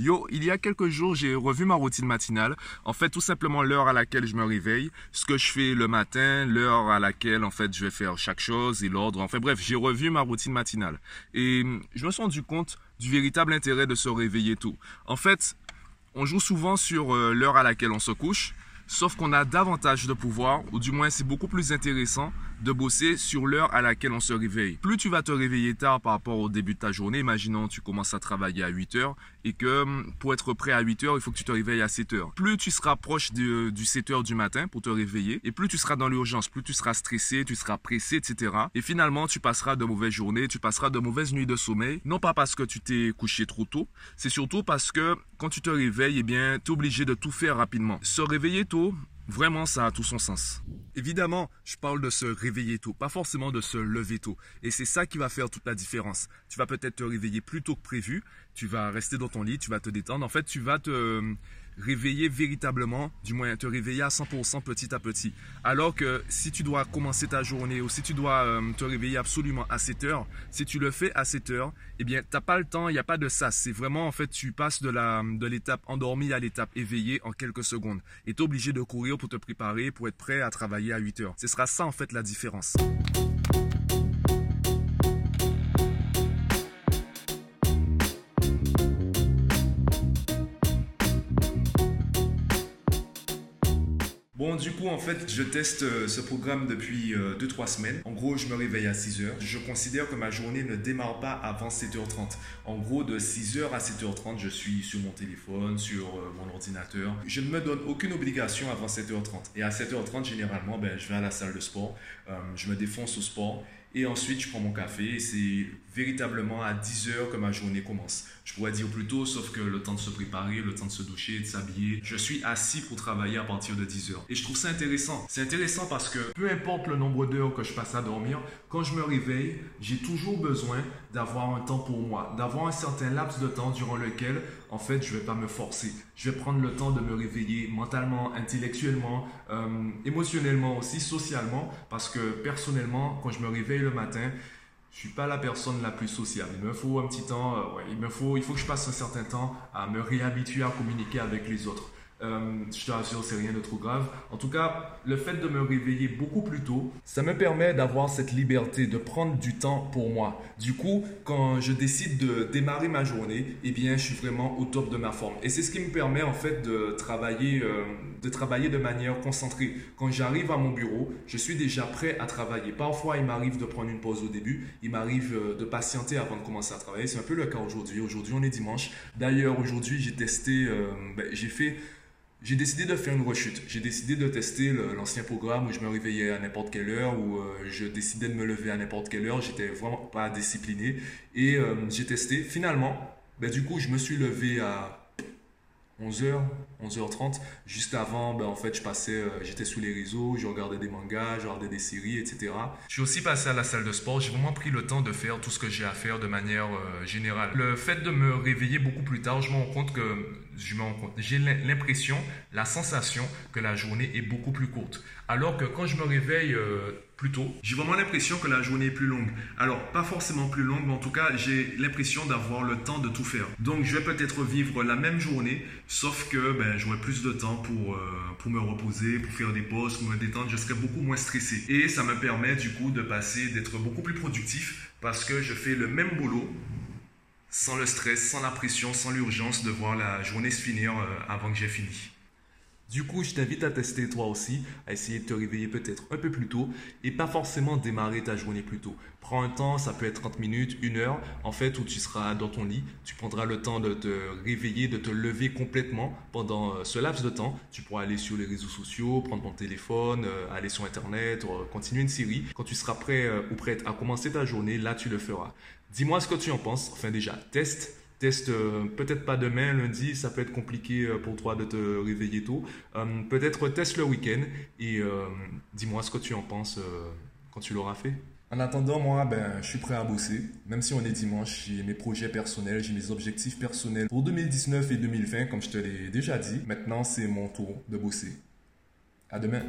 Yo, il y a quelques jours, j'ai revu ma routine matinale. En fait, tout simplement l'heure à laquelle je me réveille, ce que je fais le matin, l'heure à laquelle, en fait, je vais faire chaque chose et l'ordre. Enfin bref, j'ai revu ma routine matinale. Et je me suis rendu compte du véritable intérêt de se réveiller tôt. En fait, on joue souvent sur euh, l'heure à laquelle on se couche, sauf qu'on a davantage de pouvoir, ou du moins c'est beaucoup plus intéressant de bosser sur l'heure à laquelle on se réveille. Plus tu vas te réveiller tard par rapport au début de ta journée, imaginons tu commences à travailler à 8 heures et que hum, pour être prêt à 8 heures, il faut que tu te réveilles à 7 heures. Plus tu seras proche du 7 heures du matin pour te réveiller et plus tu seras dans l'urgence, plus tu seras stressé, tu seras pressé, etc. Et finalement, tu passeras de mauvaises journées, tu passeras de mauvaises nuits de sommeil, non pas parce que tu t'es couché trop tôt, c'est surtout parce que quand tu te réveilles, eh bien, tu es obligé de tout faire rapidement. Se réveiller tôt, Vraiment, ça a tout son sens. Évidemment, je parle de se réveiller tôt, pas forcément de se lever tôt. Et c'est ça qui va faire toute la différence. Tu vas peut-être te réveiller plus tôt que prévu, tu vas rester dans ton lit, tu vas te détendre. En fait, tu vas te réveiller véritablement, du moins te réveiller à 100% petit à petit. Alors que si tu dois commencer ta journée ou si tu dois euh, te réveiller absolument à 7 heures, si tu le fais à 7 heures, eh bien, t'as pas le temps, il n'y a pas de ça. C'est vraiment, en fait, tu passes de la, de l'étape endormie à l'étape éveillée en quelques secondes. Et es obligé de courir pour te préparer, pour être prêt à travailler à 8 heures. Ce sera ça, en fait, la différence. Bon, du coup, en fait, je teste euh, ce programme depuis 2-3 euh, semaines. En gros, je me réveille à 6h. Je considère que ma journée ne démarre pas avant 7h30. En gros, de 6h à 7h30, je suis sur mon téléphone, sur euh, mon ordinateur. Je ne me donne aucune obligation avant 7h30. Et à 7h30, généralement, ben, je vais à la salle de sport. je me défonce au sport. Et ensuite, je prends mon café c'est véritablement à 10 heures que ma journée commence. Je pourrais dire plus tôt, sauf que le temps de se préparer, le temps de se doucher, de s'habiller, je suis assis pour travailler à partir de 10 heures. Et je trouve ça intéressant. C'est intéressant parce que peu importe le nombre d'heures que je passe à dormir, quand je me réveille, j'ai toujours besoin d'avoir un temps pour moi, d'avoir un certain laps de temps durant lequel, en fait, je vais pas me forcer. Je vais prendre le temps de me réveiller mentalement, intellectuellement, euh, émotionnellement aussi, socialement, parce que personnellement, quand je me réveille le matin, je suis pas la personne la plus sociable. Il me faut un petit temps, euh, il me faut, il faut que je passe un certain temps à me réhabituer à communiquer avec les autres. Euh, je te rassure, c'est rien de trop grave. En tout cas, le fait de me réveiller beaucoup plus tôt, ça me permet d'avoir cette liberté, de prendre du temps pour moi. Du coup, quand je décide de démarrer ma journée, eh bien, je suis vraiment au top de ma forme. Et c'est ce qui me permet en fait de travailler, euh, de travailler de manière concentrée. Quand j'arrive à mon bureau, je suis déjà prêt à travailler. Parfois, il m'arrive de prendre une pause au début. Il m'arrive euh, de patienter avant de commencer à travailler. C'est un peu le cas aujourd'hui. Aujourd'hui, on est dimanche. D'ailleurs, aujourd'hui, j'ai testé, ben, j'ai fait j'ai décidé de faire une rechute. J'ai décidé de tester l'ancien programme où je me réveillais à n'importe quelle heure, où euh, je décidais de me lever à n'importe quelle heure. J'étais vraiment pas discipliné. Et euh, j'ai testé. Finalement, ben, du coup, je me suis levé à 11h, 11h30. Juste avant, en fait, je passais, euh, j'étais sous les réseaux, je regardais des mangas, je regardais des séries, etc. Je suis aussi passé à la salle de sport. J'ai vraiment pris le temps de faire tout ce que j'ai à faire de manière euh, générale. Le fait de me réveiller beaucoup plus tard, je me rends compte que j'ai l'impression, la sensation que la journée est beaucoup plus courte. Alors que quand je me réveille euh, plus tôt, j'ai vraiment l'impression que la journée est plus longue. Alors, pas forcément plus longue, mais en tout cas, j'ai l'impression d'avoir le temps de tout faire. Donc, je vais peut-être vivre la même journée, sauf que ben, j'aurai plus de temps pour, euh, pour me reposer, pour faire des pauses, pour me détendre. Je serai beaucoup moins stressé. Et ça me permet du coup de passer, d'être beaucoup plus productif parce que je fais le même boulot sans le stress, sans la pression, sans l'urgence de voir la journée se finir euh, avant que j'ai fini. Du coup, je t'invite à tester toi aussi, à essayer de te réveiller peut-être un peu plus tôt et pas forcément démarrer ta journée plus tôt. Prends un temps, ça peut être 30 minutes, une heure, en fait, où tu seras dans ton lit. Tu prendras le temps de te réveiller, de te lever complètement pendant euh, ce laps de temps. Tu pourras aller sur les réseaux sociaux, prendre ton téléphone, euh, aller sur Internet, continuer une série. Quand tu seras prêt euh, ou prête à commencer ta journée, là, tu le feras. Dis-moi ce que tu en penses. Enfin, déjà, teste Teste euh, peut-être pas demain, lundi, ça peut être compliqué euh, pour toi de te réveiller tôt. Euh, peut-être teste le week-end et dis-moi ce que tu en penses quand tu l'auras fait. En attendant, moi, ben, je suis prêt à bosser. Même si on est dimanche, j'ai mes projets personnels, j'ai mes objectifs personnels pour 2019 et 2020, comme je te l'ai déjà dit. Maintenant, c'est mon tour de bosser. À demain.